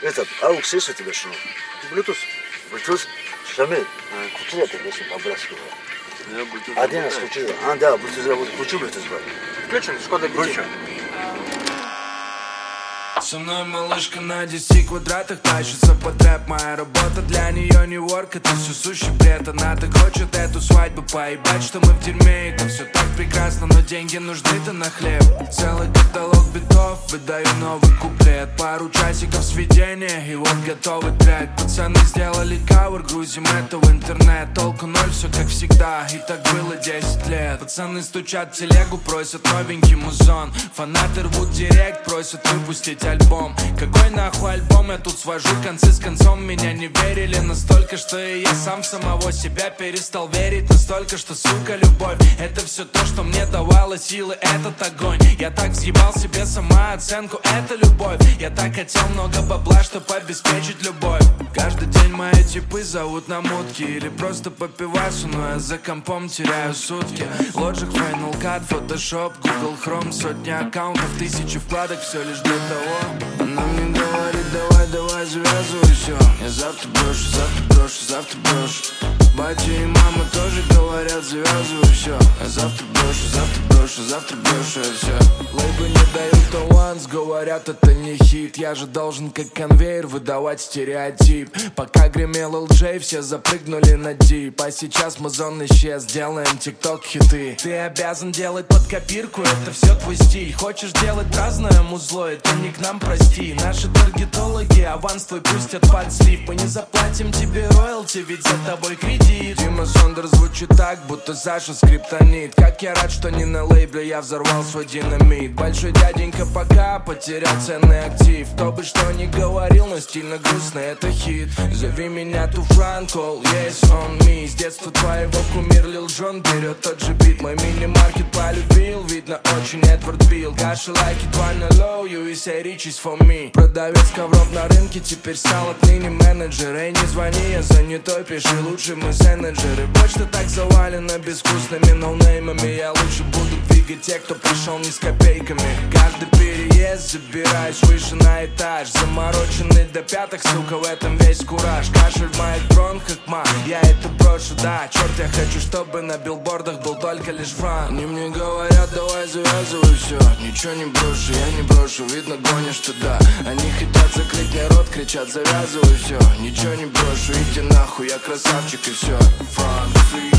Этот, аукс есть у тебя что? Bluetooth. Bluetooth? Шамиль, включи это, если по-братски. Я Bluetooth. Один раз включи. А, да, Bluetooth, вот включи Bluetooth, брат. Включен, Шкода. Включен. Со мной малышка на 10 квадратах тащится по трэп Моя работа для нее не ворк, это все сущий бред Она так хочет эту свадьбу поебать, что мы в дерьме Это все так прекрасно, но деньги нужны-то на хлеб Целый каталог битов, выдаю новый куплет. Пару часиков сведения, и вот готовый трек. Пацаны сделали кавер, грузим это в интернет. Толку ноль, все как всегда, и так было 10 лет. Пацаны стучат в телегу, просят новенький музон. Фанаты рвут директ, просят выпустить альбом. Какой нахуй альбом, я тут свожу концы с концом. Меня не верили настолько, что и я сам самого себя перестал верить. Настолько, что, сука, любовь Это все то, что мне давало силы, этот огонь Я так съебал себе самооценку, это любовь. Я так хотел много бабла, чтобы обеспечить любовь. Каждый день мои типы зовут на мутки Или просто попиваться, но я за компом теряю сутки. Logic, Final Cut, Photoshop, Google Chrome Сотни аккаунтов, тысячи вкладок, все лишь для того. Она мне говорит, давай, давай, завязывай все Я завтра брошу, завтра брошу, завтра брошу. Батя и мама тоже говорят, завязывай все Я завтра брошу, завтра брошу, завтра брошу все Лейбы не дают аванс, говорят, это не хит. Я же должен как конвейер выдавать стереотип. Пока гремел LJ, все запрыгнули на дип. А сейчас музон исчез, делаем тикток хиты. Ты обязан делать под копирку, это все твой стиль. Хочешь делать разное музло, это не к нам, прости. Наши таргетологи аванс твой пустят под слив. Мы не заплатим тебе роялти, ведь за тобой кредит. Дима Сондер звучит так, будто Саша скриптонит. Как я рад, что не на лейбле я взорвал свой динамит. Большой дяденька пока потерял ценный актив. Кто бы что ни говорил, но стильно грустно это хит. Зови меня ту Франкол, yes on me С детства твоего кумир Лил Джон берет тот же бит. Мой мини-маркет полюбил, видно очень Эдвард Билл. Каши лайки твой на low, USA riches for me. Продавец ковров на рынке теперь стал отныне менеджер. Эй, не звони, я занятой, пиши лучше мессенджеры Почта так завалена безвкусными ноунеймами. Я лучше буду двигать тех, кто пришел не с копейками. Каждый переезд забираюсь выше на этаж. Замороченный до пяток, сука, в этом весь кураж. Кашель в моих бронхах, ма, я это брошу, да. Черт, я хочу, чтобы на билбордах был только лишь франк Они мне говорят, давай завязывай все Ничего не брошу, я не брошу, видно гонишь туда Они хотят закрыть мне рот, кричат, завязывай все Ничего не брошу, иди нахуй, я красавчик и все free